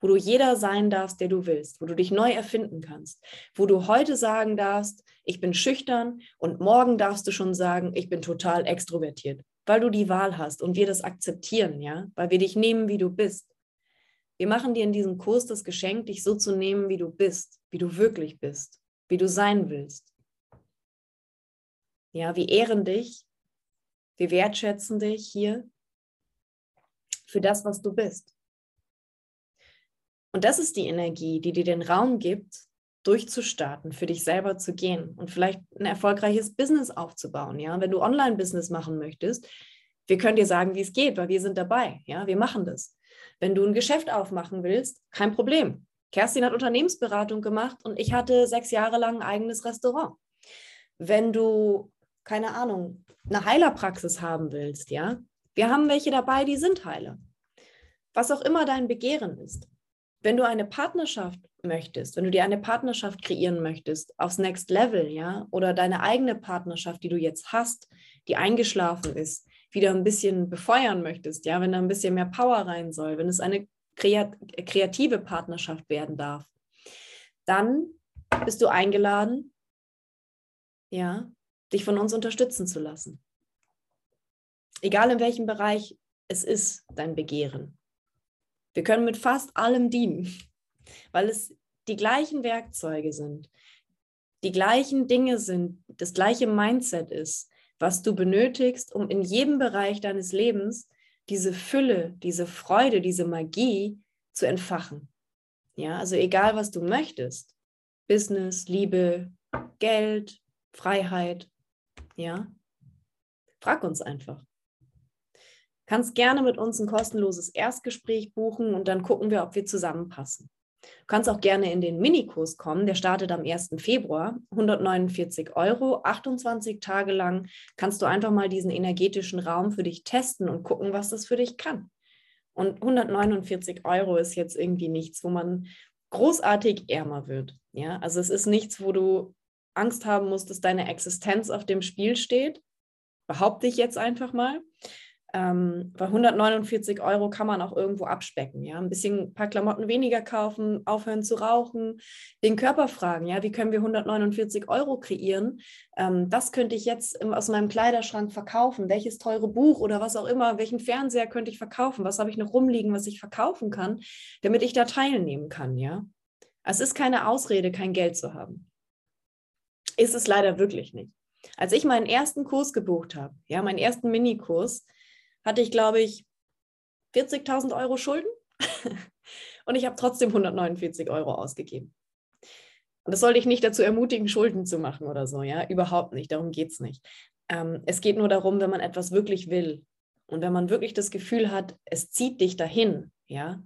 wo du jeder sein darfst, der du willst, wo du dich neu erfinden kannst, wo du heute sagen darfst, ich bin schüchtern und morgen darfst du schon sagen, ich bin total extrovertiert, weil du die Wahl hast und wir das akzeptieren, ja, weil wir dich nehmen, wie du bist. Wir machen dir in diesem Kurs das Geschenk, dich so zu nehmen, wie du bist, wie du wirklich bist wie du sein willst. Ja, wir ehren dich, wir wertschätzen dich hier für das, was du bist. Und das ist die Energie, die dir den Raum gibt, durchzustarten, für dich selber zu gehen und vielleicht ein erfolgreiches Business aufzubauen. Ja, wenn du Online-Business machen möchtest, wir können dir sagen, wie es geht, weil wir sind dabei. Ja, wir machen das. Wenn du ein Geschäft aufmachen willst, kein Problem. Kerstin hat Unternehmensberatung gemacht und ich hatte sechs Jahre lang ein eigenes Restaurant. Wenn du, keine Ahnung, eine Heilerpraxis haben willst, ja, wir haben welche dabei, die sind Heiler. Was auch immer dein Begehren ist. Wenn du eine Partnerschaft möchtest, wenn du dir eine Partnerschaft kreieren möchtest, aufs Next Level, ja, oder deine eigene Partnerschaft, die du jetzt hast, die eingeschlafen ist, wieder ein bisschen befeuern möchtest, ja, wenn da ein bisschen mehr Power rein soll, wenn es eine kreative Partnerschaft werden darf, dann bist du eingeladen, ja, dich von uns unterstützen zu lassen. Egal in welchem Bereich es ist, dein Begehren. Wir können mit fast allem dienen, weil es die gleichen Werkzeuge sind, die gleichen Dinge sind, das gleiche Mindset ist, was du benötigst, um in jedem Bereich deines Lebens diese Fülle, diese Freude, diese Magie zu entfachen. Ja, also egal, was du möchtest, Business, Liebe, Geld, Freiheit, ja, frag uns einfach. Kannst gerne mit uns ein kostenloses Erstgespräch buchen und dann gucken wir, ob wir zusammenpassen. Du kannst auch gerne in den Minikurs kommen, der startet am 1. Februar, 149 Euro, 28 Tage lang kannst du einfach mal diesen energetischen Raum für dich testen und gucken, was das für dich kann. Und 149 Euro ist jetzt irgendwie nichts, wo man großartig ärmer wird. Ja, also es ist nichts, wo du Angst haben musst, dass deine Existenz auf dem Spiel steht. Behaupte ich jetzt einfach mal. Ähm, bei 149 Euro kann man auch irgendwo abspecken, ja, ein bisschen ein paar Klamotten weniger kaufen, aufhören zu rauchen, den Körper fragen, ja, wie können wir 149 Euro kreieren? Ähm, das könnte ich jetzt aus meinem Kleiderschrank verkaufen, welches teure Buch oder was auch immer, welchen Fernseher könnte ich verkaufen, was habe ich noch rumliegen, was ich verkaufen kann, damit ich da teilnehmen kann, ja. Es ist keine Ausrede, kein Geld zu haben. Ist es leider wirklich nicht. Als ich meinen ersten Kurs gebucht habe, ja, meinen ersten Minikurs, hatte ich, glaube ich, 40.000 Euro Schulden und ich habe trotzdem 149 Euro ausgegeben. Und das sollte ich nicht dazu ermutigen, Schulden zu machen oder so, ja, überhaupt nicht, darum geht es nicht. Ähm, es geht nur darum, wenn man etwas wirklich will und wenn man wirklich das Gefühl hat, es zieht dich dahin, ja,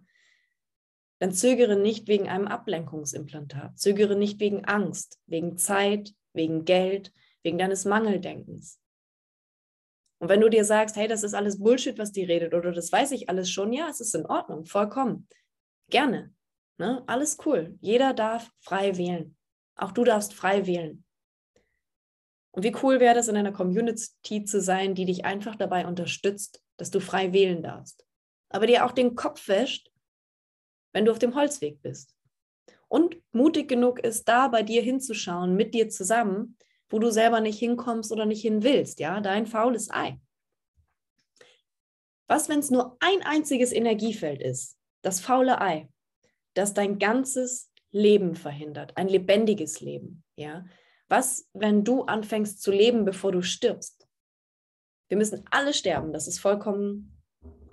dann zögere nicht wegen einem Ablenkungsimplantat, zögere nicht wegen Angst, wegen Zeit, wegen Geld, wegen deines Mangeldenkens. Und wenn du dir sagst, hey, das ist alles Bullshit, was die redet, oder das weiß ich alles schon, ja, es ist in Ordnung, vollkommen. Gerne. Ne? Alles cool. Jeder darf frei wählen. Auch du darfst frei wählen. Und wie cool wäre das, in einer Community zu sein, die dich einfach dabei unterstützt, dass du frei wählen darfst. Aber dir auch den Kopf wäscht, wenn du auf dem Holzweg bist. Und mutig genug ist, da bei dir hinzuschauen, mit dir zusammen, wo du selber nicht hinkommst oder nicht hin willst, ja, dein faules Ei. Was, wenn es nur ein einziges Energiefeld ist, das faule Ei, das dein ganzes Leben verhindert, ein lebendiges Leben, ja? Was, wenn du anfängst zu leben, bevor du stirbst? Wir müssen alle sterben, das ist vollkommen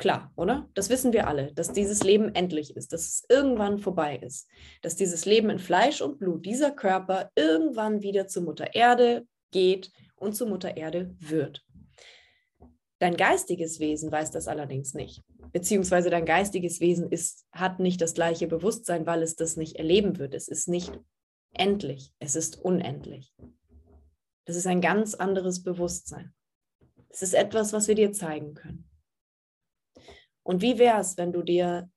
Klar, oder? Das wissen wir alle, dass dieses Leben endlich ist, dass es irgendwann vorbei ist, dass dieses Leben in Fleisch und Blut, dieser Körper irgendwann wieder zur Mutter Erde geht und zur Mutter Erde wird. Dein geistiges Wesen weiß das allerdings nicht, beziehungsweise dein geistiges Wesen ist, hat nicht das gleiche Bewusstsein, weil es das nicht erleben wird. Es ist nicht endlich, es ist unendlich. Das ist ein ganz anderes Bewusstsein. Es ist etwas, was wir dir zeigen können. Und wie wäre es, wenn du dir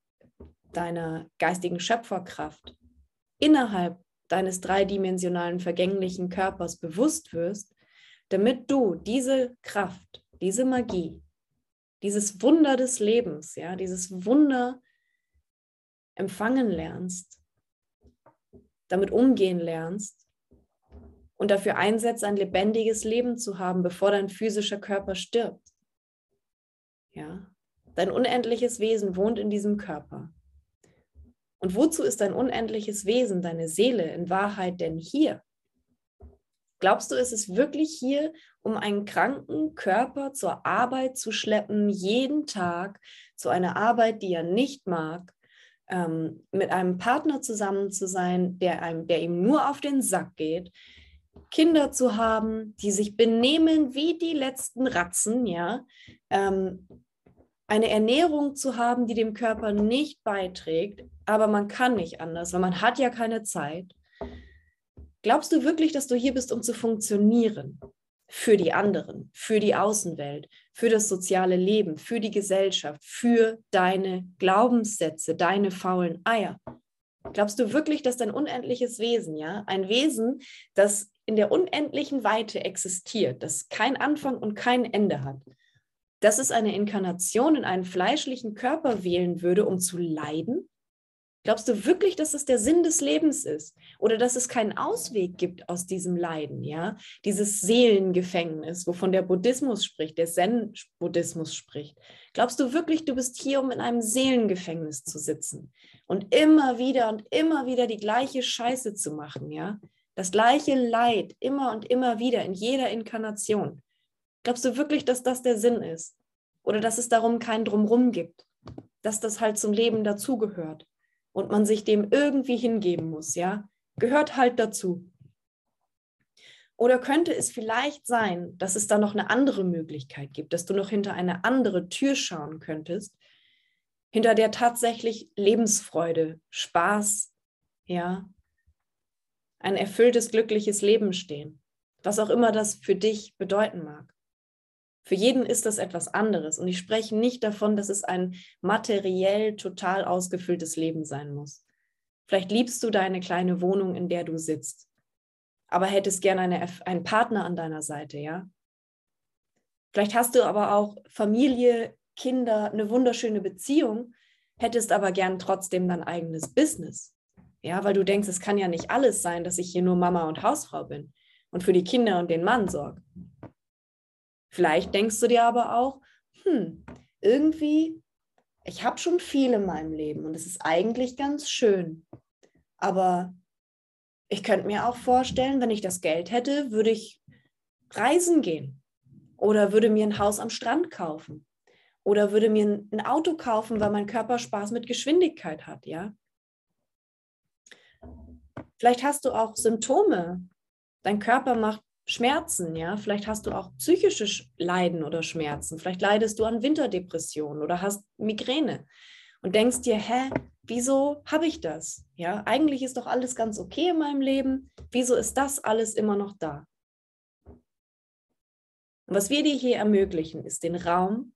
deiner geistigen Schöpferkraft innerhalb deines dreidimensionalen vergänglichen Körpers bewusst wirst, damit du diese Kraft, diese Magie, dieses Wunder des Lebens, ja, dieses Wunder empfangen lernst, damit umgehen lernst und dafür einsetzt, ein lebendiges Leben zu haben, bevor dein physischer Körper stirbt. Ja, Dein unendliches Wesen wohnt in diesem Körper. Und wozu ist dein unendliches Wesen, deine Seele in Wahrheit denn hier? Glaubst du, es ist wirklich hier, um einen kranken Körper zur Arbeit zu schleppen, jeden Tag, zu einer Arbeit, die er nicht mag, ähm, mit einem Partner zusammen zu sein, der, einem, der ihm nur auf den Sack geht, Kinder zu haben, die sich benehmen wie die letzten Ratzen, ja, ähm, eine Ernährung zu haben, die dem Körper nicht beiträgt, aber man kann nicht anders, weil man hat ja keine Zeit. Glaubst du wirklich, dass du hier bist, um zu funktionieren? Für die anderen, für die Außenwelt, für das soziale Leben, für die Gesellschaft, für deine Glaubenssätze, deine faulen Eier. Glaubst du wirklich, dass dein unendliches Wesen, ja, ein Wesen, das in der unendlichen Weite existiert, das kein Anfang und kein Ende hat, dass es eine Inkarnation in einen fleischlichen Körper wählen würde, um zu leiden? Glaubst du wirklich, dass es der Sinn des Lebens ist? Oder dass es keinen Ausweg gibt aus diesem Leiden, ja? Dieses Seelengefängnis, wovon der Buddhismus spricht, der Zen-Buddhismus spricht. Glaubst du wirklich, du bist hier, um in einem Seelengefängnis zu sitzen und immer wieder und immer wieder die gleiche Scheiße zu machen, ja? Das gleiche Leid immer und immer wieder in jeder Inkarnation. Glaubst du wirklich, dass das der Sinn ist? Oder dass es darum kein Drumrum gibt? Dass das halt zum Leben dazugehört und man sich dem irgendwie hingeben muss, ja? Gehört halt dazu. Oder könnte es vielleicht sein, dass es da noch eine andere Möglichkeit gibt, dass du noch hinter eine andere Tür schauen könntest, hinter der tatsächlich Lebensfreude, Spaß, ja, ein erfülltes, glückliches Leben stehen, was auch immer das für dich bedeuten mag. Für jeden ist das etwas anderes. Und ich spreche nicht davon, dass es ein materiell total ausgefülltes Leben sein muss. Vielleicht liebst du deine kleine Wohnung, in der du sitzt, aber hättest gerne eine, einen Partner an deiner Seite, ja? Vielleicht hast du aber auch Familie, Kinder, eine wunderschöne Beziehung, hättest aber gern trotzdem dein eigenes Business. Ja, weil du denkst, es kann ja nicht alles sein, dass ich hier nur Mama und Hausfrau bin und für die Kinder und den Mann sorge. Vielleicht denkst du dir aber auch, hm, irgendwie, ich habe schon viel in meinem Leben und es ist eigentlich ganz schön. Aber ich könnte mir auch vorstellen, wenn ich das Geld hätte, würde ich reisen gehen oder würde mir ein Haus am Strand kaufen oder würde mir ein Auto kaufen, weil mein Körper Spaß mit Geschwindigkeit hat, ja? Vielleicht hast du auch Symptome. Dein Körper macht Schmerzen, ja? Vielleicht hast du auch psychische Leiden oder Schmerzen. Vielleicht leidest du an Winterdepressionen oder hast Migräne und denkst dir, hä, wieso habe ich das? Ja, eigentlich ist doch alles ganz okay in meinem Leben. Wieso ist das alles immer noch da? Und was wir dir hier ermöglichen, ist den Raum,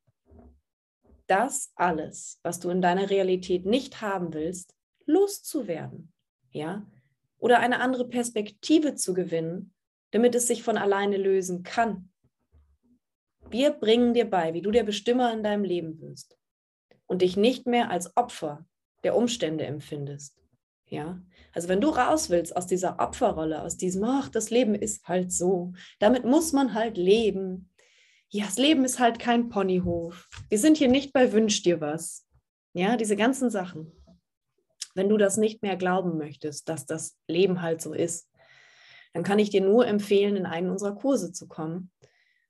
das alles, was du in deiner Realität nicht haben willst, loszuwerden. Ja? Oder eine andere Perspektive zu gewinnen, damit es sich von alleine lösen kann. Wir bringen dir bei, wie du der Bestimmer in deinem Leben wirst und dich nicht mehr als Opfer der Umstände empfindest. Ja, also wenn du raus willst aus dieser Opferrolle, aus diesem, ach, das Leben ist halt so, damit muss man halt leben. Ja, das Leben ist halt kein Ponyhof. Wir sind hier nicht bei Wünsch dir was. Ja, diese ganzen Sachen. Wenn du das nicht mehr glauben möchtest, dass das Leben halt so ist, dann kann ich dir nur empfehlen, in einen unserer Kurse zu kommen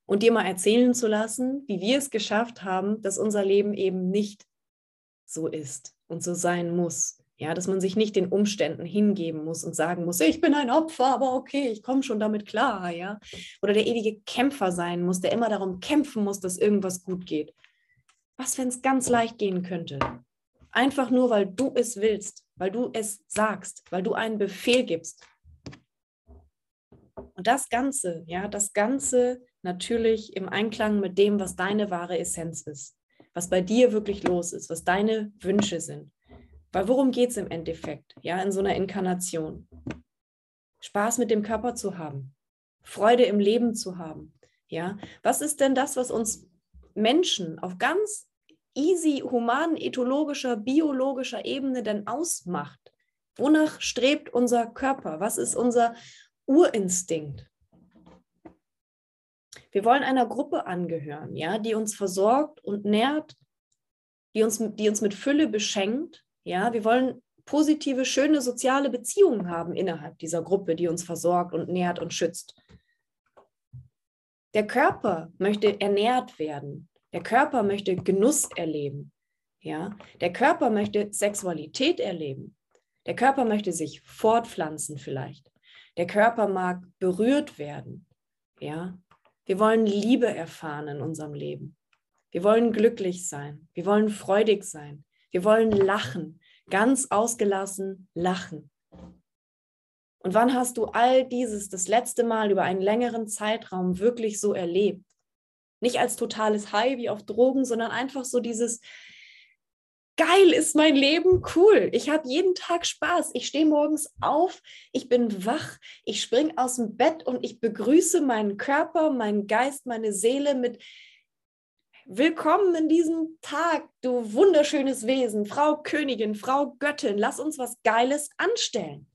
und dir mal erzählen zu lassen, wie wir es geschafft haben, dass unser Leben eben nicht so ist und so sein muss. Ja, dass man sich nicht den Umständen hingeben muss und sagen muss, ich bin ein Opfer, aber okay, ich komme schon damit klar, ja. Oder der ewige Kämpfer sein muss, der immer darum kämpfen muss, dass irgendwas gut geht. Was, wenn es ganz leicht gehen könnte? Einfach nur, weil du es willst, weil du es sagst, weil du einen Befehl gibst. Und das Ganze, ja, das Ganze natürlich im Einklang mit dem, was deine wahre Essenz ist was bei dir wirklich los ist, was deine Wünsche sind. Weil worum geht es im Endeffekt, ja, in so einer Inkarnation? Spaß mit dem Körper zu haben, Freude im Leben zu haben, ja. Was ist denn das, was uns Menschen auf ganz easy, human, ethologischer, biologischer Ebene denn ausmacht? Wonach strebt unser Körper? Was ist unser Urinstinkt? Wir wollen einer Gruppe angehören, ja, die uns versorgt und nährt, die uns, die uns mit Fülle beschenkt. Ja, wir wollen positive, schöne soziale Beziehungen haben innerhalb dieser Gruppe, die uns versorgt und nährt und schützt. Der Körper möchte ernährt werden. Der Körper möchte Genuss erleben. Ja, der Körper möchte Sexualität erleben. Der Körper möchte sich fortpflanzen vielleicht. Der Körper mag berührt werden. Ja, wir wollen Liebe erfahren in unserem Leben. Wir wollen glücklich sein. Wir wollen freudig sein. Wir wollen lachen, ganz ausgelassen lachen. Und wann hast du all dieses das letzte Mal über einen längeren Zeitraum wirklich so erlebt? Nicht als totales High wie auf Drogen, sondern einfach so dieses, geil ist mein Leben, cool. Ich habe jeden Tag Spaß. Ich stehe morgens auf, ich bin wach, ich springe aus dem Bett und ich begrüße meinen Körper, meinen Geist, meine Seele mit Willkommen in diesem Tag, du wunderschönes Wesen, Frau Königin, Frau Göttin, lass uns was Geiles anstellen.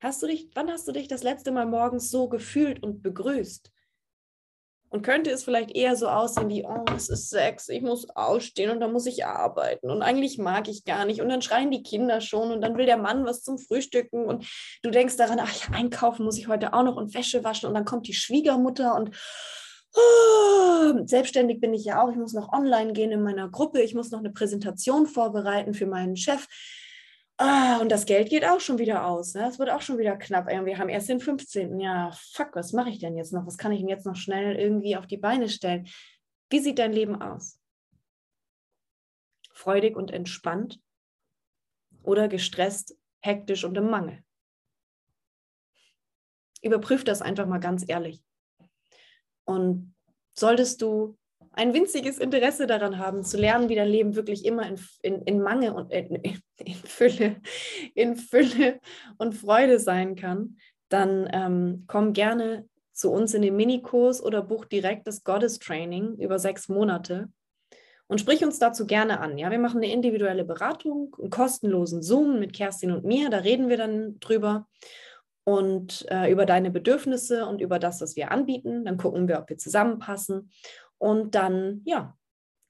Hast du dich, wann hast du dich das letzte Mal morgens so gefühlt und begrüßt? Und könnte es vielleicht eher so aussehen wie, oh, es ist Sex, ich muss ausstehen und dann muss ich arbeiten und eigentlich mag ich gar nicht. Und dann schreien die Kinder schon und dann will der Mann was zum Frühstücken und du denkst daran, ach einkaufen muss ich heute auch noch und Wäsche waschen und dann kommt die Schwiegermutter und oh, selbstständig bin ich ja auch, ich muss noch online gehen in meiner Gruppe, ich muss noch eine Präsentation vorbereiten für meinen Chef Ah, und das Geld geht auch schon wieder aus. Ne? Es wird auch schon wieder knapp. Wir haben erst den 15. Ja, fuck, was mache ich denn jetzt noch? Was kann ich denn jetzt noch schnell irgendwie auf die Beine stellen? Wie sieht dein Leben aus? Freudig und entspannt oder gestresst, hektisch und im Mangel? Überprüf das einfach mal ganz ehrlich. Und solltest du ein winziges Interesse daran haben, zu lernen, wie dein Leben wirklich immer in, in, in Mangel und in, in, Fülle, in Fülle und Freude sein kann, dann ähm, komm gerne zu uns in den Minikurs oder buch direkt das Goddess-Training über sechs Monate und sprich uns dazu gerne an. Ja, wir machen eine individuelle Beratung, einen kostenlosen Zoom mit Kerstin und mir, da reden wir dann drüber und äh, über deine Bedürfnisse und über das, was wir anbieten. Dann gucken wir, ob wir zusammenpassen und dann, ja,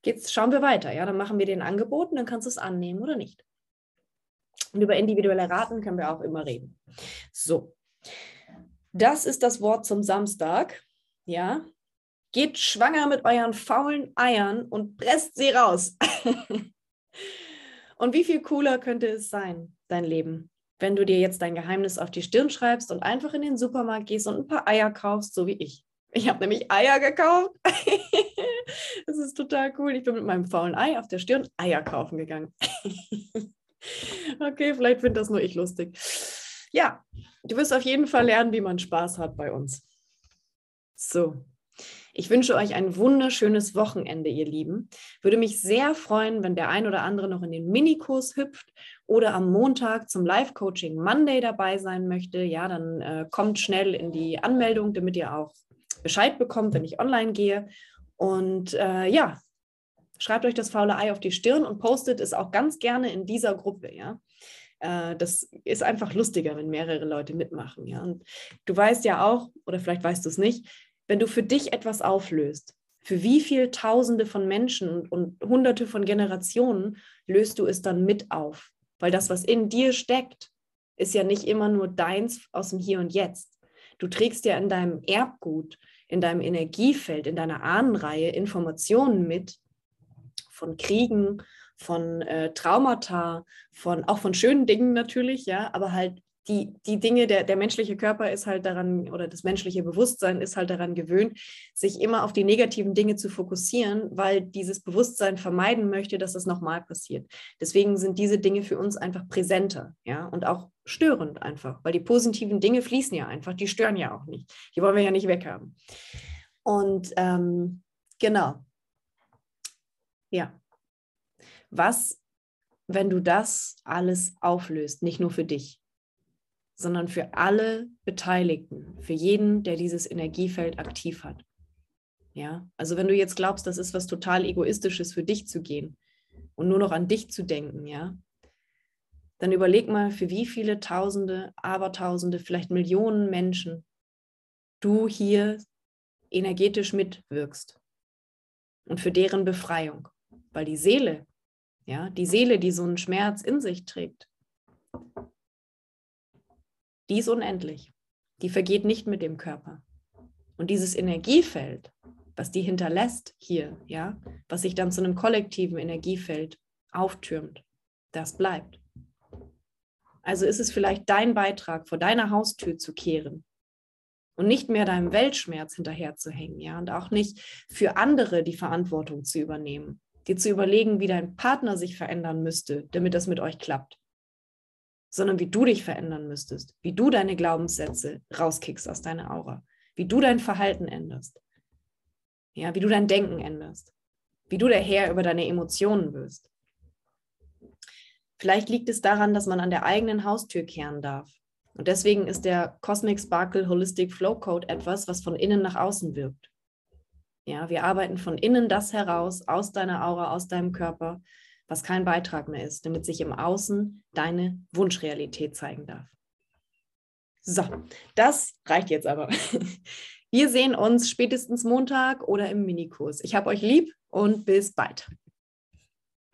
geht's, schauen wir weiter. Ja, dann machen wir den Angebot und dann kannst du es annehmen oder nicht. Und über individuelle Raten können wir auch immer reden. So, das ist das Wort zum Samstag. Ja, geht schwanger mit euren faulen Eiern und presst sie raus. und wie viel cooler könnte es sein, dein Leben, wenn du dir jetzt dein Geheimnis auf die Stirn schreibst und einfach in den Supermarkt gehst und ein paar Eier kaufst, so wie ich. Ich habe nämlich Eier gekauft. das ist total cool. Ich bin mit meinem faulen Ei auf der Stirn Eier kaufen gegangen. okay, vielleicht finde das nur ich lustig. Ja, du wirst auf jeden Fall lernen, wie man Spaß hat bei uns. So, ich wünsche euch ein wunderschönes Wochenende, ihr Lieben. Würde mich sehr freuen, wenn der ein oder andere noch in den Minikurs hüpft oder am Montag zum Live-Coaching Monday dabei sein möchte. Ja, dann äh, kommt schnell in die Anmeldung, damit ihr auch Bescheid bekommt, wenn ich online gehe. Und äh, ja, schreibt euch das faule Ei auf die Stirn und postet es auch ganz gerne in dieser Gruppe, ja. Äh, das ist einfach lustiger, wenn mehrere Leute mitmachen, ja. Und du weißt ja auch, oder vielleicht weißt du es nicht, wenn du für dich etwas auflöst, für wie viele Tausende von Menschen und, und Hunderte von Generationen löst du es dann mit auf? Weil das, was in dir steckt, ist ja nicht immer nur deins aus dem Hier und Jetzt. Du trägst ja in deinem Erbgut, in deinem Energiefeld, in deiner Ahnenreihe Informationen mit von Kriegen, von äh, Traumata, von auch von schönen Dingen natürlich, ja, aber halt die, die Dinge, der, der menschliche Körper ist halt daran, oder das menschliche Bewusstsein ist halt daran gewöhnt, sich immer auf die negativen Dinge zu fokussieren, weil dieses Bewusstsein vermeiden möchte, dass das nochmal passiert. Deswegen sind diese Dinge für uns einfach präsenter, ja, und auch störend einfach, weil die positiven Dinge fließen ja einfach, die stören ja auch nicht. Die wollen wir ja nicht weghaben. Und ähm, genau. Ja. Was, wenn du das alles auflöst, nicht nur für dich, sondern für alle Beteiligten, für jeden, der dieses Energiefeld aktiv hat. Ja, also wenn du jetzt glaubst, das ist was total egoistisches für dich zu gehen und nur noch an dich zu denken, ja, dann überleg mal, für wie viele Tausende, Abertausende, vielleicht Millionen Menschen du hier energetisch mitwirkst und für deren Befreiung, weil die Seele, ja, die Seele, die so einen Schmerz in sich trägt, die ist unendlich. Die vergeht nicht mit dem Körper. Und dieses Energiefeld, was die hinterlässt hier, ja, was sich dann zu einem kollektiven Energiefeld auftürmt, das bleibt. Also ist es vielleicht dein Beitrag, vor deiner Haustür zu kehren und nicht mehr deinem Weltschmerz hinterherzuhängen, ja, und auch nicht für andere die Verantwortung zu übernehmen, dir zu überlegen, wie dein Partner sich verändern müsste, damit das mit euch klappt sondern wie du dich verändern müsstest, wie du deine Glaubenssätze rauskickst aus deiner Aura, wie du dein Verhalten änderst, ja, wie du dein Denken änderst, wie du der Herr über deine Emotionen wirst. Vielleicht liegt es daran, dass man an der eigenen Haustür kehren darf. Und deswegen ist der Cosmic Sparkle Holistic Flow Code etwas, was von innen nach außen wirkt. Ja, wir arbeiten von innen das heraus, aus deiner Aura, aus deinem Körper, was kein Beitrag mehr ist, damit sich im Außen deine Wunschrealität zeigen darf. So, das reicht jetzt aber. Wir sehen uns spätestens Montag oder im Minikurs. Ich habe euch lieb und bis bald.